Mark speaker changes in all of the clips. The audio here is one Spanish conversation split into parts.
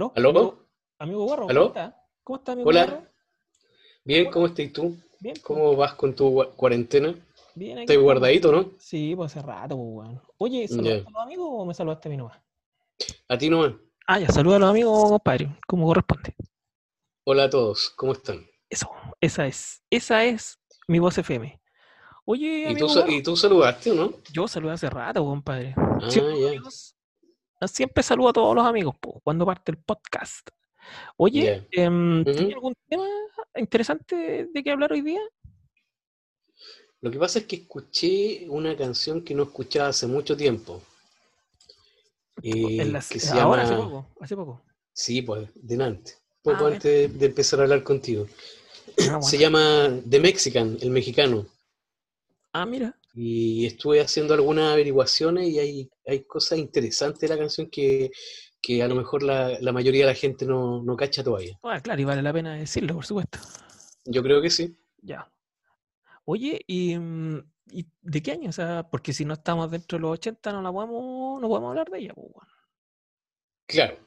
Speaker 1: ¿Aló?
Speaker 2: ¿Aló?
Speaker 1: Amigo, amigo Guarro,
Speaker 2: ¿Aló?
Speaker 1: ¿cómo está? ¿Cómo está, amigo
Speaker 2: Hola.
Speaker 1: Guarro?
Speaker 2: Bien, ¿cómo estás tú?
Speaker 1: Bien, pues,
Speaker 2: ¿Cómo vas con tu cuarentena?
Speaker 1: bien aquí
Speaker 2: ¿Estás guardadito, no?
Speaker 1: Sí, pues hace rato, pues, weón. Oye, ¿saludaste
Speaker 2: Ya.
Speaker 1: a los amigos o me saludaste a mí nomás?
Speaker 2: A ti nomás.
Speaker 1: Ah, ya, saluda a los amigos, compadre, como corresponde.
Speaker 2: Hola a todos, ¿cómo están?
Speaker 1: Eso, esa es, esa es mi voz FM. Oye,
Speaker 2: ¿Y
Speaker 1: amigo
Speaker 2: tú, y tú saludaste o no?
Speaker 1: yo saludé hace rato, compadre.
Speaker 2: Ah, ya.
Speaker 1: amigos, siempre saludo a todos los amigos, po, cuando parte el podcast. Oye,
Speaker 2: Ya.
Speaker 1: em, ¿tienes algún tema interesante de qué hablar hoy día?
Speaker 2: Lo que pasa es que escuché una canción que no escuchaba hace mucho tiempo. eh,
Speaker 1: la-
Speaker 2: que se
Speaker 1: ahora, hace
Speaker 2: llama...
Speaker 1: poco, hace poco.
Speaker 2: Sí, pues, delante. Poco
Speaker 1: Ah,
Speaker 2: antes de, de empezar a hablar contigo.
Speaker 1: Ah,
Speaker 2: Se llama The Mexican, el mexicano.
Speaker 1: Ah, mira.
Speaker 2: Y estuve haciendo algunas averiguaciones y hay, hay cosas interesantes de la canción que, que a lo mejor la, la mayoría de la gente no, no cacha todavía.
Speaker 1: Ah, claro, y vale la pena decirlo, por supuesto.
Speaker 2: Yo creo que sí.
Speaker 1: Ya. Oye, ¿y, mm, ¿y de qué año? O sea, porque si no estamos dentro de los 80 no la podemos, no podemos hablar de ella, pues.
Speaker 2: Claro.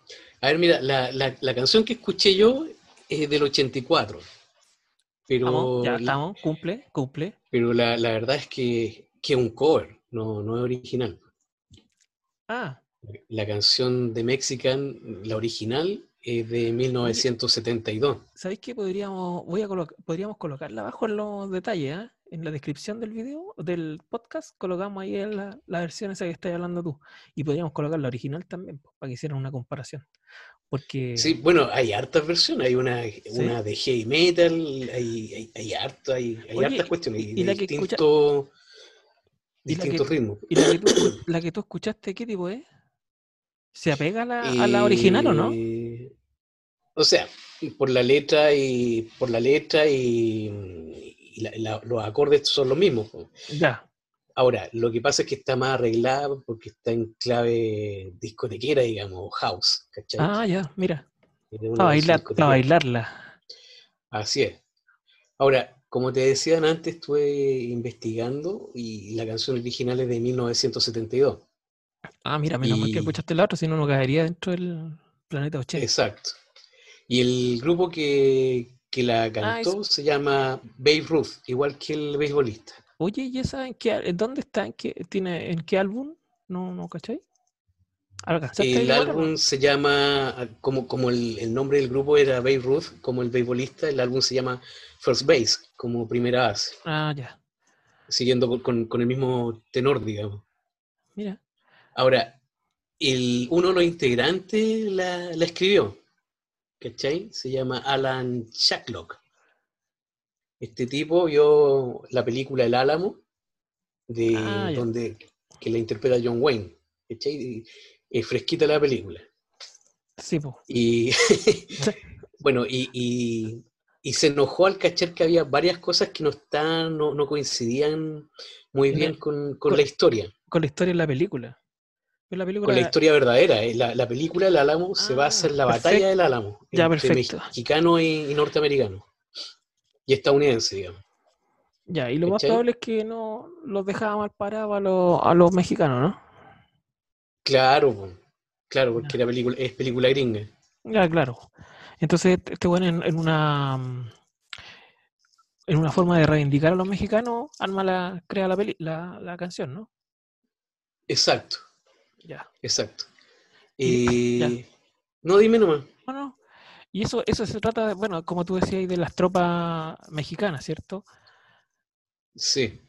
Speaker 2: A ver, mira, la, la, la canción que escuché yo es del 84. Pero,
Speaker 1: Estamos, ya estamos, cumple, cumple.
Speaker 2: pero la, la verdad es que, es un cover, no, no es original.
Speaker 1: Ah,
Speaker 2: La canción de Mexican, la original, es de 1972.
Speaker 1: ¿sabéis qué? Podríamos, voy a colo- podríamos colocarla abajo en los detalles, ¿ah? En la descripción del video, del podcast, colocamos ahí la, la versión esa que estás hablando tú. Y podríamos colocar la original también, pues, para que hicieran una comparación. Porque
Speaker 2: Sí, bueno, hay hartas versiones, hay una, una de heavy metal, hay, hay, hay harto, hay, hay
Speaker 1: Oye,
Speaker 2: hartas cuestiones,
Speaker 1: y- la escucha-
Speaker 2: distintos,
Speaker 1: que-
Speaker 2: ritmos.
Speaker 1: ¿Y la que tú, la que tú escuchaste, qué tipo es? ¿Se apega a la, a la original o no?
Speaker 2: Eh, O sea, por la letra y por la letra y, y la- la- los acordes son los mismos.
Speaker 1: Ya.
Speaker 2: Ahora, lo que pasa es que está más arreglada porque está en clave discotequera, digamos, house, ¿cachai?
Speaker 1: Ah, ya, mira. Para, bailar, para bailarla.
Speaker 2: Así es. Ahora, como te decían antes, estuve investigando y la canción original es de 1972.
Speaker 1: Ah, mira, menos mal que
Speaker 2: Y-
Speaker 1: escuchaste la otra, si no, no caería dentro del planeta 80.
Speaker 2: Exacto. Y el grupo que, que la cantó se llama Babe Ruth, igual que el beisbolista.
Speaker 1: Oye, ¿y esa en qué, dónde está? ¿En qué, tiene, ¿En qué álbum? ¿No, no cachai? ¿Alcanzaste a
Speaker 2: El
Speaker 1: no?
Speaker 2: álbum se llama, como, como el, el nombre del grupo era Babe Ruth, como el beisbolista, el álbum se llama First Base, como primera base,
Speaker 1: Ah, ya.
Speaker 2: siguiendo con, con- con el mismo tenor, digamos.
Speaker 1: Mira.
Speaker 2: Ahora, el, uno de los integrantes la, la escribió, ¿cachai? Se llama Alan Shacklock. Este tipo vio la película El Álamo, de,
Speaker 1: Ah,
Speaker 2: donde, que la interpreta John Wayne, Es fresquita la película.
Speaker 1: Sí, pues.
Speaker 2: Y bueno, y, y- y se enojó al cachar que había varias cosas que no estaban, no, no coincidían muy
Speaker 1: En
Speaker 2: bien con, con
Speaker 1: con-
Speaker 2: la historia,
Speaker 1: Con la historia de la película. Pero la película.
Speaker 2: con la historia verdadera. eh. La, la película El Álamo se
Speaker 1: Ah,
Speaker 2: basa en la
Speaker 1: perfecto.
Speaker 2: batalla del Álamo,
Speaker 1: Ya,
Speaker 2: entre
Speaker 1: perfecto.
Speaker 2: mexicano y, y norteamericano. Y estadounidense, digamos.
Speaker 1: Ya, y lo más probable es que no los dejaba mal parados a los, a los mexicanos, ¿no?
Speaker 2: Claro, claro, porque la película es película gringa.
Speaker 1: Ya, claro. Entonces, este bueno en, en una en una forma de reivindicar a los mexicanos, arma la, crea la, peli- la, la canción, ¿no?
Speaker 2: Exacto,
Speaker 1: Ya.
Speaker 2: exacto.
Speaker 1: Y- ya.
Speaker 2: Eh, no, dime nomás.
Speaker 1: Bueno, y eso, eso se trata, de- bueno, como tú decías, de las tropas mexicanas, ¿cierto?
Speaker 2: Sí.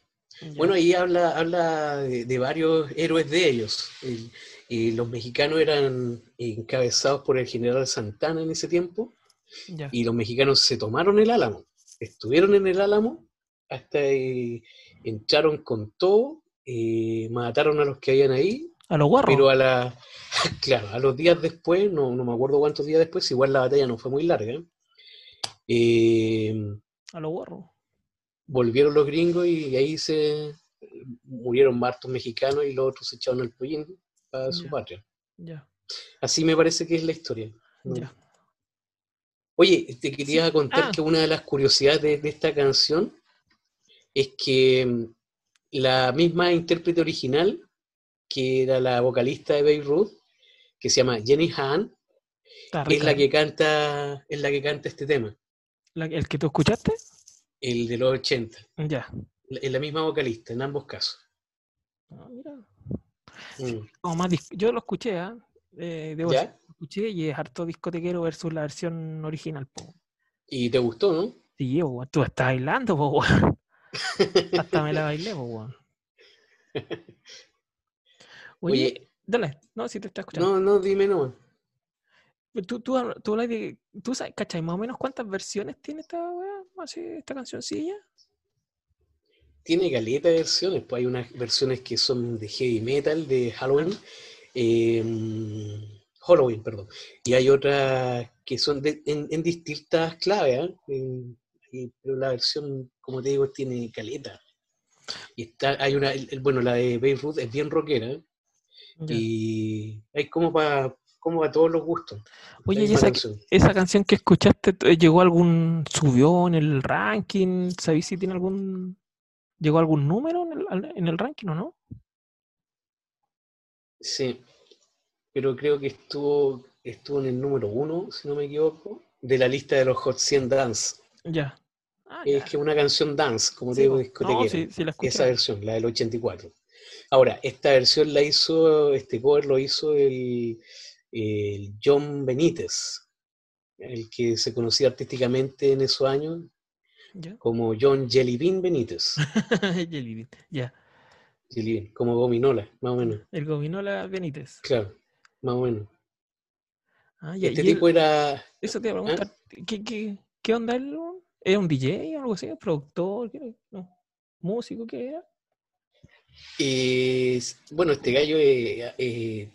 Speaker 1: Ya.
Speaker 2: Bueno, ahí habla, habla de, de varios héroes de ellos. El- y los mexicanos eran encabezados por el general Santana en ese tiempo,
Speaker 1: Ya.
Speaker 2: y los mexicanos se tomaron el Álamo, estuvieron en el Álamo, hasta eh, entraron con todo, eh, mataron a los que habían ahí,
Speaker 1: A los guarros.
Speaker 2: pero a la, claro, a los días después, no, no me acuerdo cuántos días después, igual la batalla no fue muy larga, eh,
Speaker 1: A los guarros.
Speaker 2: volvieron los gringos y ahí se murieron hartos mexicanos y los otros se echaron al pollín para su patria.
Speaker 1: Ya,
Speaker 2: Así me parece que es la historia. ¿no?
Speaker 1: ya.
Speaker 2: Oye, te quería contar
Speaker 1: Ah.
Speaker 2: que una de las curiosidades de, de esta canción es que mm, la misma intérprete original, que era la vocalista de Babe Ruth, que se llama Jenny
Speaker 1: Está
Speaker 2: es la
Speaker 1: ¿eh?
Speaker 2: que canta, es la que canta este tema,
Speaker 1: ¿El que tú escuchaste?
Speaker 2: el de los 80.
Speaker 1: Ya.
Speaker 2: Es la misma vocalista en ambos casos.
Speaker 1: Ah, mira.
Speaker 2: Mm.
Speaker 1: Más Yo lo escuché, ¿ah? Eh, debo
Speaker 2: ¿Ya?
Speaker 1: lo escuché y es harto discotequero versus la versión original, po.
Speaker 2: ¿Y te gustó, no?
Speaker 1: Sí, po, tú estás bailando, po. Hasta me la bailé, po. Oye,
Speaker 2: Oye,
Speaker 1: dale, no, si te está escuchando.
Speaker 2: no, no, dime no.
Speaker 1: Pero Tú, tú, tú hablas de. ¿Tú sabes, cachai, más o menos cuántas versiones tiene esta weá? Así, esta cancioncilla.
Speaker 2: Tiene caleta de versiones, pues hay unas versiones que son de heavy metal, de Halloween, eh, Halloween, perdón, y hay otras que son de- en, en distintas claves, y- pero la versión, como te digo, tiene caleta. Y está, hay una, el- bueno, la de Babe Ruth es bien rockera, Y hay como para como para todos los gustos.
Speaker 1: Oye, ¿y
Speaker 2: misma
Speaker 1: esa,
Speaker 2: canción.
Speaker 1: esa canción que escuchaste llegó a algún. subió en el ranking? ¿Sabéis si tiene algún. llegó a algún número en el, en el ranking o no?
Speaker 2: Sí, pero creo que estuvo, estuvo en el número uno, si no me equivoco, de la lista de los Hot 100 Dance.
Speaker 1: Ya. Ah,
Speaker 2: Es
Speaker 1: ya.
Speaker 2: que una canción dance, como te digo.
Speaker 1: No,
Speaker 2: discotequera.
Speaker 1: sí, sí.
Speaker 2: Esa versión, la del 84. Ahora, esta versión la hizo, este cover lo hizo el, el John Benítez, el que se conocía artísticamente en esos años
Speaker 1: Ya.
Speaker 2: como John Jelly Bean Benítez.
Speaker 1: Jelly Bean, Ya.
Speaker 2: Jelly Bean, como gominola, más o menos.
Speaker 1: El Gominola Benítez.
Speaker 2: Claro, más o menos.
Speaker 1: Ah, ya.
Speaker 2: Este tipo era
Speaker 1: Eso te iba a preguntar. ¿Qué, qué, qué onda él? ¿Es un DJ o algo así? ¿Productor? No. ¿Músico? ¿Qué era?
Speaker 2: Eh, bueno, este gallo eh, eh,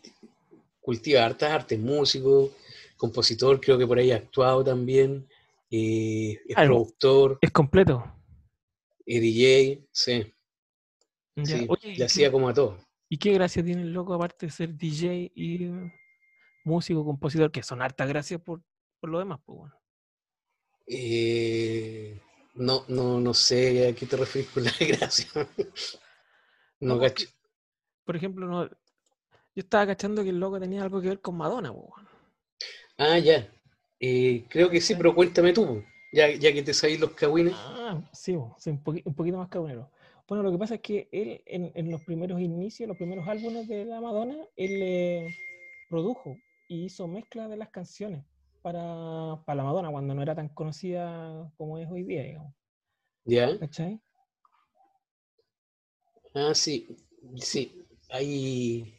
Speaker 2: cultiva hartas artes, músico, compositor, creo que por ahí ha actuado también, eh, es
Speaker 1: Algo.
Speaker 2: productor,
Speaker 1: Es completo.
Speaker 2: es DJ, sí,
Speaker 1: Ya.
Speaker 2: sí,
Speaker 1: Oye, ¿y
Speaker 2: le
Speaker 1: qué-
Speaker 2: hacía como a todo.
Speaker 1: ¿Y qué gracia tiene el loco aparte de ser DJ y músico, compositor? Que son hartas gracias por, por lo demás, pues bueno.
Speaker 2: No, no, no sé a qué te refieres con la gracia. No,
Speaker 1: No, porque-
Speaker 2: cacho.
Speaker 1: Por ejemplo, no, yo estaba cachando que el loco tenía algo que ver con Madonna, pues.
Speaker 2: Ah, ya. Eh, creo que sí, pero cuéntame tú, ya, ya que te sabéis los cagüines.
Speaker 1: Ah, sí, un, poqui- un poquito más cabronero. Bueno, lo que pasa es que él en, en los primeros inicios, los primeros álbumes de la Madonna, él eh, produjo y hizo mezcla de las canciones para, para la Madonna cuando no era tan conocida como es hoy día, digamos.
Speaker 2: Ya.
Speaker 1: ¿Cachai?
Speaker 2: Ah, sí, sí, hay,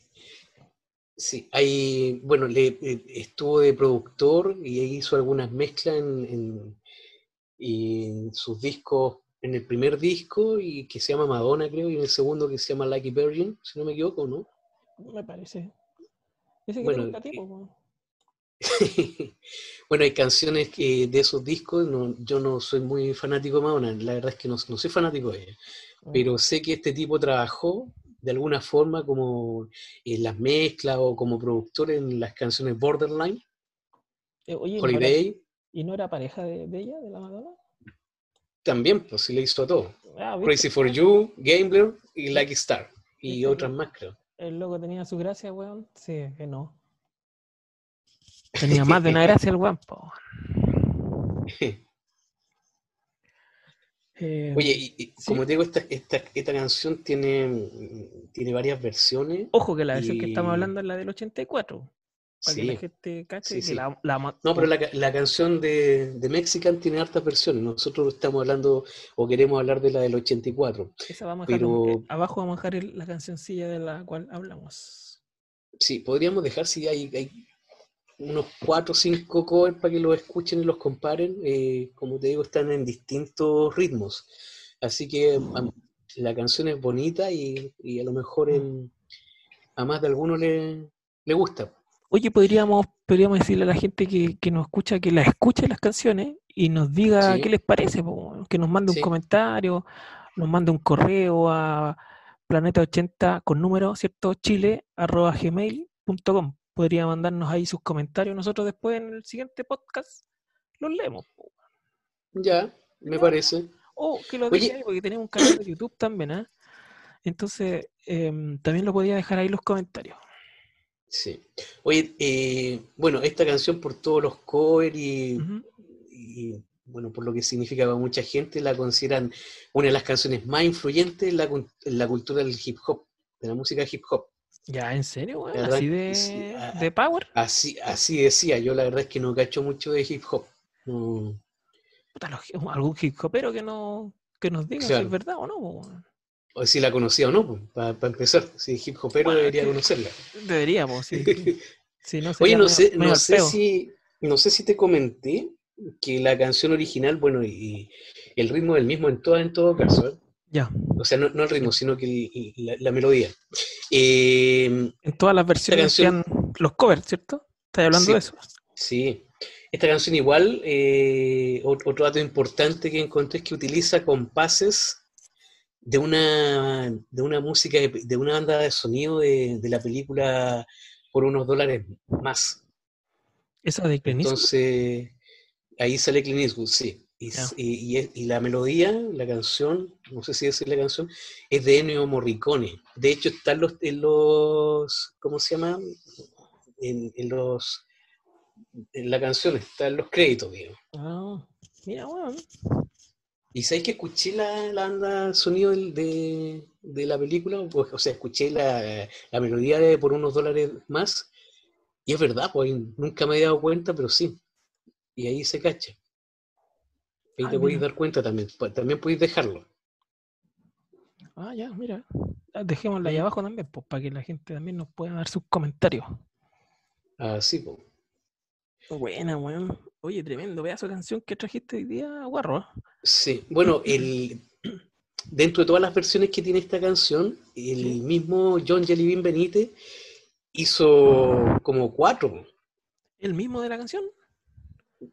Speaker 2: sí, hay, bueno, le, eh, estuvo de productor y hizo algunas mezclas en, en- en sus discos, en el primer disco y que se llama Madonna, creo, y en el segundo que se llama Lucky Virgin, si no me equivoco, ¿no?
Speaker 1: Me parece. Ese que
Speaker 2: Bueno,
Speaker 1: te
Speaker 2: Bueno, hay canciones que de esos discos, no, yo no soy muy fanático de Madonna, la verdad es que no, no soy fanático de ella.
Speaker 1: Ah,
Speaker 2: pero sé que este tipo trabajó de alguna forma como en las mezclas o como productor en las canciones Borderline,
Speaker 1: Eh, oye, ¿y no era-
Speaker 2: Holiday,
Speaker 1: ¿y no era pareja de, de ella, de la Madonna?
Speaker 2: también, pues sí le hizo a todo.
Speaker 1: Ah.
Speaker 2: Crazy for You, Gambler y Lucky Star, y
Speaker 1: ¿Viste?
Speaker 2: otras más, creo.
Speaker 1: El loco tenía su gracia, weón. Sí, que no. Tenía más de una gracia el weón. Eh,
Speaker 2: Oye, y, y
Speaker 1: sí.
Speaker 2: como te digo, esta, esta, esta canción tiene, tiene varias versiones.
Speaker 1: Ojo que la versión que estamos hablando es la del 84. Para que la
Speaker 2: Sí.
Speaker 1: gente cache
Speaker 2: Sí,
Speaker 1: que
Speaker 2: sí.
Speaker 1: la, la
Speaker 2: No, pero la, ca- la canción de, de Mexican tiene hartas versiones. Nosotros estamos hablando o queremos hablar de la del 84.
Speaker 1: esa vamos a dejar
Speaker 2: pero-
Speaker 1: eh, abajo vamos a dejar la cancioncilla de la cual hablamos.
Speaker 2: Sí, podríamos dejar si hay, hay unos cuatro o cinco covers para que los escuchen y los comparen. Eh, como te digo, están en distintos ritmos. Así que la canción es bonita y, y a lo mejor en- a más de alguno le, le gusta.
Speaker 1: Oye, podríamos, podríamos decirle a la gente que, que nos escucha que la escuche las canciones y nos diga
Speaker 2: Sí.
Speaker 1: qué les parece, que nos mande
Speaker 2: Sí.
Speaker 1: un comentario, nos mande un correo a planeta80 con número, ¿cierto? Chile arroba gmail.com. Podría mandarnos ahí sus comentarios. Nosotros después en el siguiente podcast los leemos.
Speaker 2: Ya, me
Speaker 1: Ya.
Speaker 2: parece.
Speaker 1: O que lo deje ahí, porque tenemos un canal de YouTube también, ¿ah? Entonces, em, también lo podía dejar ahí los comentarios.
Speaker 2: Sí. Oye, eh, bueno, esta canción por todos los covers y, y, bueno, por lo que significa para mucha gente, la consideran una de las canciones más influyentes en la, en la cultura del hip hop, de la música hip hop.
Speaker 1: Ya, ¿en serio,
Speaker 2: verdad
Speaker 1: ¿Así de,
Speaker 2: sí,
Speaker 1: de power?
Speaker 2: Así, así decía, yo la verdad es que no cacho mucho de hip hop. No,
Speaker 1: Puta, los- algún hip hopero que, no, que nos diga si es verdad o no, weón.
Speaker 2: o si la conocía o no, para empezar. Si hip hopero
Speaker 1: Bueno,
Speaker 2: debería conocerla.
Speaker 1: Deberíamos, sí. no
Speaker 2: Oye, no sé, no sé si, no sé si te comenté que la canción original, bueno, y, y el ritmo es el mismo en todo, en todo caso, ¿eh?
Speaker 1: Ya,
Speaker 2: o sea, no, no el ritmo, sino que el- la, la melodía. Eh,
Speaker 1: en todas las versiones
Speaker 2: canción-
Speaker 1: hacían los covers, ¿cierto? ¿Estás hablando
Speaker 2: Sí.
Speaker 1: de eso?
Speaker 2: sí, esta canción igual, eh, ot- otro dato importante que encontré es que utiliza compases de una, de una música, de, de una banda de sonido de, de la película por unos dólares más.
Speaker 1: ¿Esa de Clint Eastwood?
Speaker 2: Entonces, ahí sale Clint Eastwood, sí. Y,
Speaker 1: Ya.
Speaker 2: s- y- y es- y la melodía, la canción, no sé si decir la canción, es de Ennio Morricone. De hecho, está en los, en los ¿cómo se llama? En, en los, en la canción, está en los créditos, digamos.
Speaker 1: Ah, mira, weón.
Speaker 2: Y sabéis que escuché la, la banda sonido de, de la película, pues, o sea, escuché la, la melodía de por unos dólares más, y es verdad, pues nunca me había dado cuenta, pero sí. Y ahí se cacha. Ahí
Speaker 1: Ah,
Speaker 2: te podéis dar cuenta también. También podéis dejarlo.
Speaker 1: Ah, ya, mira. Ah, Dejémosla ahí abajo también, pues, para que la gente también nos pueda dar sus comentarios.
Speaker 2: Así, pues.
Speaker 1: Buena, weón. Oye, tremendo pedazo de canción que trajiste hoy día, guarro. ¿eh?
Speaker 2: Sí. Bueno, el, dentro de todas las versiones que tiene esta canción, el
Speaker 1: Sí.
Speaker 2: mismo John Jellybean Benítez hizo como cuatro.
Speaker 1: ¿El mismo de la canción?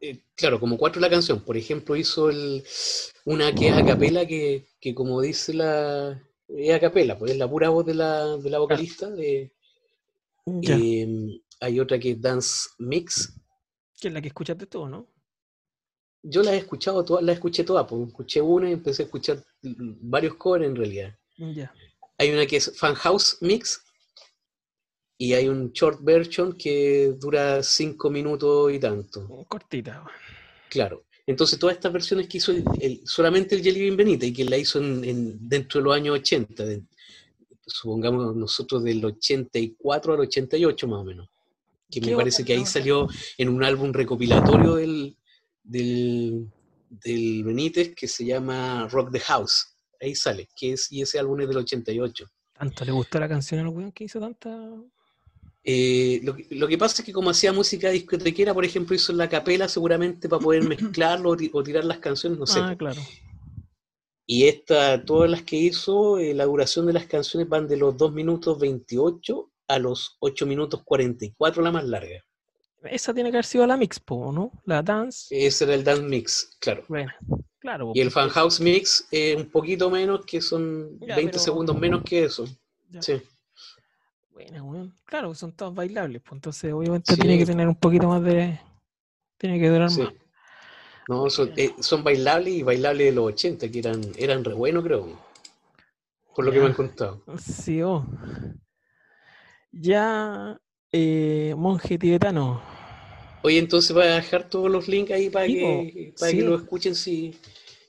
Speaker 2: Eh, claro, como cuatro la canción. Por ejemplo, hizo el, una que es a capela, que, que como dice la. Es a capela, pues es la pura voz de la, de la vocalista. de-
Speaker 1: Ya.
Speaker 2: eh, hay otra que es Dance Mix.
Speaker 1: que es la que escuchaste tú, ¿no?
Speaker 2: Yo las he escuchado todas, las escuché todas, pues escuché una y empecé a escuchar varios covers en realidad.
Speaker 1: Ya.
Speaker 2: Hay una que es Fan House Mix y hay un short version que dura cinco minutos y tanto.
Speaker 1: Cortita. weón.
Speaker 2: Claro. Entonces, todas estas versiones que hizo el- el- solamente el Jelly Bean Benítez y que la hizo en, en- dentro de los años 80, de- supongamos nosotros del 84 al 88 más o menos, que me parece que ahí salió en un álbum recopilatorio del, del, del Benítez que se llama Rock the House. Ahí sale, que es, y ese álbum es del 88.
Speaker 1: ¿Tanto le gustó la canción al weón que hizo tanta?
Speaker 2: Eh, lo, que, lo que pasa es que como hacía música discotequera, por ejemplo, hizo la capela seguramente para poder mezclarlo o, ti- o tirar las canciones, no sé.
Speaker 1: ah, claro.
Speaker 2: Y esta, todas las que hizo, eh, la duración de las canciones van de los 2 minutos 28 a los 8 minutos 44, la más larga.
Speaker 1: Esa tiene que haber sido la mix, ¿no? La dance.
Speaker 2: Ese era el dance mix, claro.
Speaker 1: Bueno, claro.
Speaker 2: Y el fan house mix, eh, un poquito menos, que son
Speaker 1: Ya,
Speaker 2: 20
Speaker 1: pero-
Speaker 2: segundos menos que eso.
Speaker 1: Ya.
Speaker 2: Sí,
Speaker 1: Buena, weón. Claro, son todos bailables, pues entonces obviamente
Speaker 2: Sí.
Speaker 1: tiene que tener un poquito más de. Tiene que durar
Speaker 2: sí.
Speaker 1: más.
Speaker 2: No, son, eh, son bailables y bailables de los 80, que eran, eran re buenos, creo. Por lo que me han contado.
Speaker 1: Sí, oh. Ya, eh, monje tibetano.
Speaker 2: Oye, entonces voy a dejar todos los links ahí para
Speaker 1: Sí,
Speaker 2: que, para que lo escuchen si,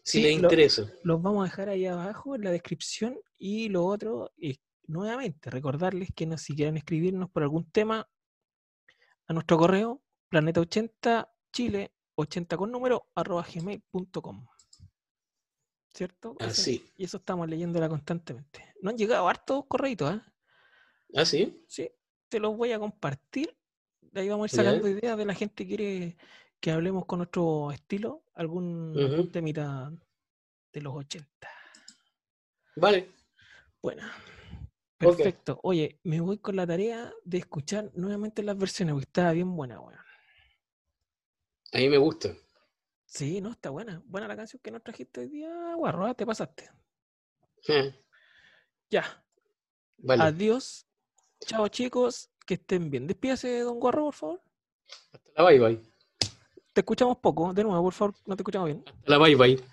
Speaker 2: si
Speaker 1: Sí,
Speaker 2: les
Speaker 1: lo-
Speaker 2: interesa.
Speaker 1: Los vamos a dejar ahí abajo en la descripción. Y lo otro es, nuevamente, recordarles que nos, si quieren escribirnos por algún tema, a nuestro correo, planeta80chile, 80 con número, arroba gmail.com. ¿Cierto?
Speaker 2: Así.
Speaker 1: y eso estamos leyéndola constantemente. No han llegado hartos correitos, ¿eh?
Speaker 2: ¿Ah, sí?
Speaker 1: Sí, te los voy a compartir. De ahí vamos a ir sacando ideas de la gente que quiere que hablemos con nuestro estilo, algún, algún
Speaker 2: Ujú.
Speaker 1: temita de los 80.
Speaker 2: Vale.
Speaker 1: Bueno, Perfecto. Oye, me voy con la tarea de escuchar nuevamente las versiones, porque estaba bien buena, weón.
Speaker 2: A mí me gusta.
Speaker 1: Sí, no, está buena. Buena la canción que nos trajiste hoy día, guarro, te pasaste.
Speaker 2: Eh,
Speaker 1: Ya,
Speaker 2: Vale.
Speaker 1: adiós. Chao, chicos, que estén bien. Despídase, don Guarro, por favor.
Speaker 2: Hasta la bye bye.
Speaker 1: Te escuchamos poco, de nuevo, por favor, no te escuchamos bien.
Speaker 2: Hasta la bye bye.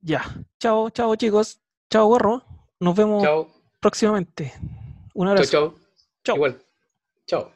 Speaker 1: Ya, chao, chao, chicos. Chao, Guarro. Nos vemos
Speaker 2: Chao.
Speaker 1: Próximamente. Un abrazo.
Speaker 2: chao.
Speaker 1: Chao.
Speaker 2: Igual. Chao.